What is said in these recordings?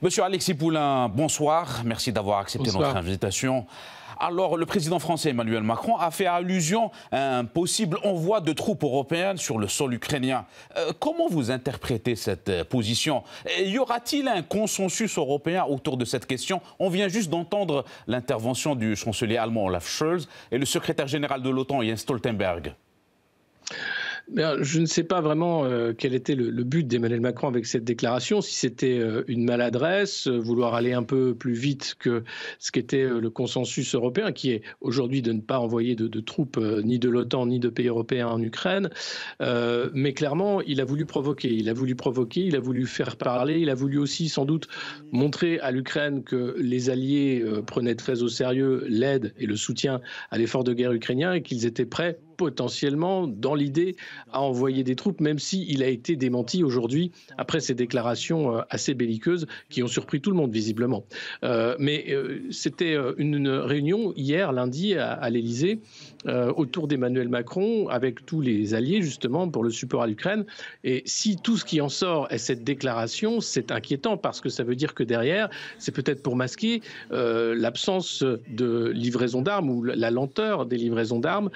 Monsieur Alexis Poulain, bonsoir. Merci d'avoir accepté notre invitation. Alors, le président français Emmanuel Macron a fait allusion à un possible envoi de troupes européennes sur le sol ukrainien. Euh, comment vous interprétez cette euh, position? Y aura-t-il un consensus européen autour de cette question? On vient juste d'entendre l'intervention du chancelier allemand Olaf Scholz et le secrétaire général de l'OTAN Jens Stoltenberg je ne sais pas vraiment euh, quel était le, but d'Emmanuel Macron avec cette déclaration, si c'était euh, une maladresse, euh, vouloir aller un peu plus vite que ce qu'était le consensus européen, qui est aujourd'hui de ne pas envoyer de, de troupes ni de l'OTAN ni de pays européens en Ukraine. mais clairement, il a voulu provoquer, il a voulu provoquer, il a voulu faire parler, il a voulu aussi sans doute montrer à l'Ukraine que les alliés prenaient très au sérieux l'aide et le soutien à l'effort de guerre ukrainien et qu'ils étaient prêts potentiellement dans l'idée à envoyer des troupes, même s'il a été démenti aujourd'hui après ces déclarations euh, assez belliqueuses qui ont surpris tout le monde visiblement. Euh, mais euh, c'était une réunion hier, lundi, à, à l'Élysée, autour d'Emmanuel Macron, avec tous les alliés justement pour le support à l'Ukraine. Et si tout ce qui en sort est cette déclaration, c'est inquiétant parce que ça veut dire que derrière, c'est peut-être pour masquer l'absence de livraison d'armes ou la lenteur des livraisons d'armes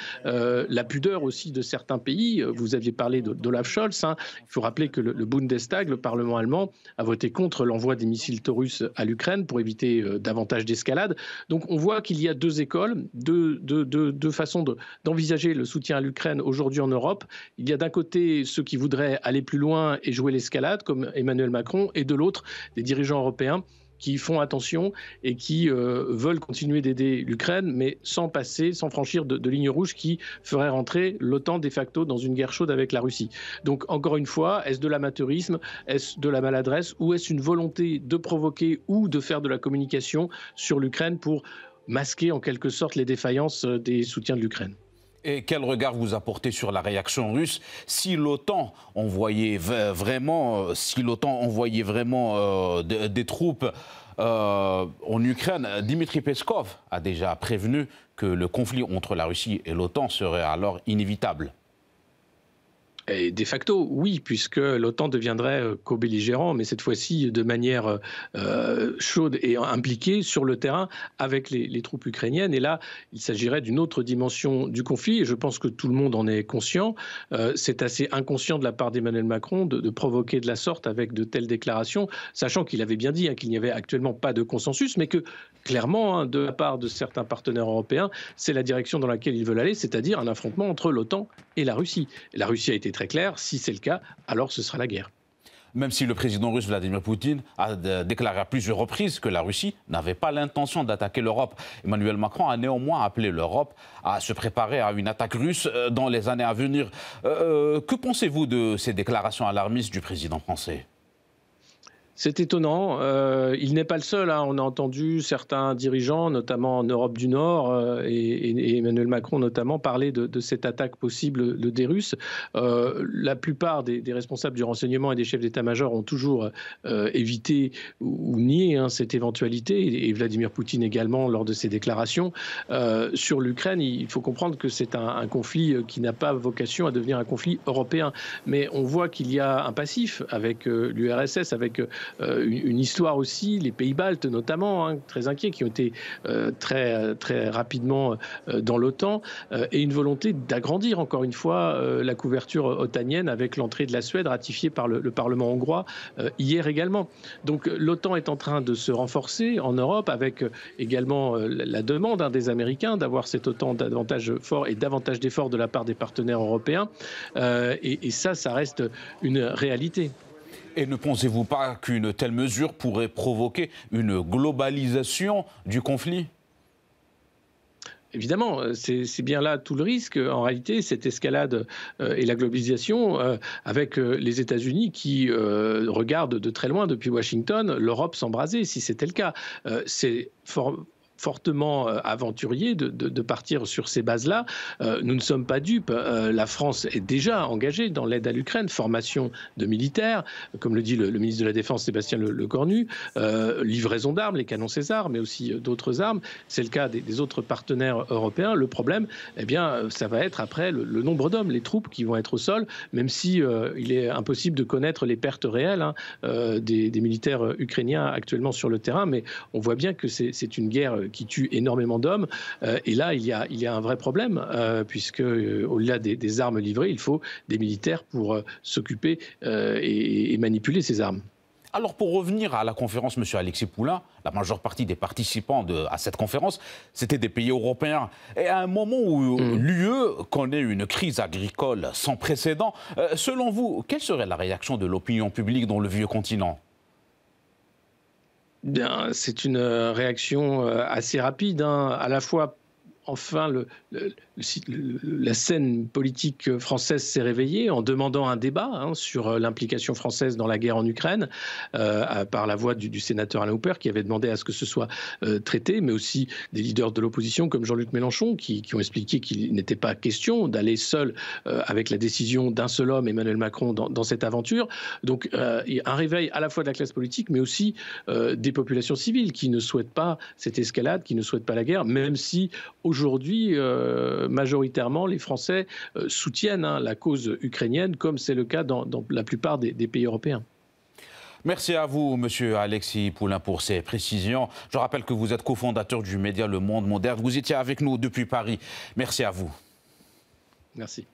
la pudeur aussi de certains pays. Vous aviez parlé d'Olaf Scholz. Hein. Il faut rappeler que le, Bundestag, le Parlement allemand, a voté contre l'envoi des missiles taurus à l'Ukraine pour éviter euh, davantage d'escalade. Donc on voit qu'il y a deux écoles, deux façons d'envisager le soutien à l'Ukraine aujourd'hui en Europe. Il y a d'un côté ceux qui voudraient aller plus loin et jouer l'escalade, comme Emmanuel Macron, et de l'autre des dirigeants européens qui font attention et qui euh, veulent continuer d'aider l'Ukraine, mais sans passer, sans franchir de, lignes rouges qui feraient rentrer l'OTAN de facto dans une guerre chaude avec la Russie. Donc encore une fois, est-ce de l'amateurisme, est-ce de la maladresse ou est-ce une volonté de provoquer ou de faire de la communication sur l'Ukraine pour masquer en quelque sorte les défaillances euh, des soutiens de l'Ukraine? Et quel regard vous apportez sur la réaction russe si l'OTAN envoyait vraiment, euh, si vraiment euh, des, troupes euh, en Ukraine? Dimitri Peskov a déjà prévenu que le conflit entre la Russie et l'OTAN serait alors inévitable de facto, oui, puisque l'OTAN deviendrait euh, co-belligérant, mais cette fois-ci de manière euh, chaude et impliquée sur le terrain avec les, troupes ukrainiennes. Et là, il s'agirait d'une autre dimension du conflit, et je pense que tout le monde en est conscient. Euh, c'est assez inconscient de la part d'Emmanuel Macron de, provoquer de la sorte avec de telles déclarations, sachant qu'il avait bien dit hein, qu'il n'y avait actuellement pas de consensus, mais que clairement, hein, de la part de certains partenaires européens, c'est la direction dans laquelle ils veulent aller, c'est-à-dire un affrontement entre l'OTAN et la Russie. la Russie a été très clair, si c'est le cas, alors ce sera la guerre. Même si le président russe Vladimir Poutine a déclaré à plusieurs reprises que la Russie n'avait pas l'intention d'attaquer l'Europe, Emmanuel Macron a néanmoins appelé l'Europe à se préparer à une attaque russe euh, dans les années à venir. Euh, euh, que pensez-vous de ces déclarations alarmistes du président français? C'est étonnant. Euh, il n'est pas le seul. Hein. On a entendu certains dirigeants, notamment en Europe du Nord, euh, et, Emmanuel Macron notamment, parler de, cette attaque possible des Russes. Euh, la plupart des, responsables du renseignement et des chefs d'état-major ont toujours évité ou, nié hein, cette éventualité, et, Vladimir Poutine également lors de ses déclarations. sur l'Ukraine, il faut comprendre que c'est un, conflit qui n'a pas vocation à devenir un conflit européen. Mais on voit qu'il y a un passif avec l'URSS, avec une, histoire aussi, les pays baltes notamment, hein, très inquiets, qui ont été euh, très, très rapidement euh, dans l'OTAN, et une volonté d'agrandir encore une fois la couverture otanienne avec l'entrée de la Suède ratifiée par le, Parlement hongrois hier également. Donc l'OTAN est en train de se renforcer en Europe avec également la demande hein, des Américains d'avoir cet OTAN davantage fort et davantage d'efforts de la part des partenaires européens. et ça, ça reste une réalité. Et ne pensez-vous pas qu'une telle mesure pourrait provoquer une globalisation du conflit? Évidemment, c'est bien là tout le risque. En réalité, cette escalade euh, et la globalisation, euh, avec euh, les États-Unis qui regardent de très loin depuis Washington l'Europe s'embraser, si c'était le cas. c'est fortement aventurier de, partir sur ces bases-là. nous ne sommes pas dupes. la France est déjà engagée dans l'aide à l'Ukraine, formation de militaires, comme le dit le, ministre de la Défense Sébastien Lecornu, livraison d'armes, les canons César, mais aussi d'autres armes. C'est le cas des, autres partenaires européens. Le problème, eh bien, ça va être après le, nombre d'hommes, les troupes qui vont être au sol, même si il est impossible de connaître les pertes réelles hein, des, des militaires ukrainiens actuellement sur le terrain, mais on voit bien que c'est une guerre qui tue énormément d'hommes. Euh, et là, il y, a, il y a un vrai problème, euh, puisque euh, au-delà des, armes livrées, il faut des militaires pour s'occuper et, manipuler ces armes. Alors pour revenir à la conférence, M. Alexis Poulain, la majeure partie des participants à cette conférence, c'était des pays européens. Et à un moment où mm. l'UE connaît une crise agricole sans précédent, selon vous, quelle serait la réaction de l'opinion publique dans le vieux continent? Bien, c'est une réaction euh, assez rapide, hein, à la fois enfin la scène politique française s'est réveillée en demandant un débat hein, sur euh, l'implication française dans la guerre en Ukraine euh, par la voix du, sénateur Alain Hooper qui avait demandé à ce que ce soit euh, traité, mais aussi des leaders de l'opposition comme Jean-Luc Mélenchon qui, ont expliqué qu'il n'était pas question d'aller seul avec la décision d'un seul homme, Emmanuel Macron, dans, cette aventure. Donc un réveil à la fois de la classe politique, mais aussi des populations civiles qui ne souhaitent pas cette escalade, qui ne souhaitent pas la guerre, même si aujourd'hui majoritairement, les Français euh, soutiennent hein, la cause ukrainienne, comme c'est le cas dans, la plupart des, pays européens. Merci à vous, Monsieur Alexis Poulain, pour ces précisions. Je rappelle que vous êtes cofondateur du média Le Monde Moderne. Vous étiez avec nous depuis Paris. Merci à vous. Merci.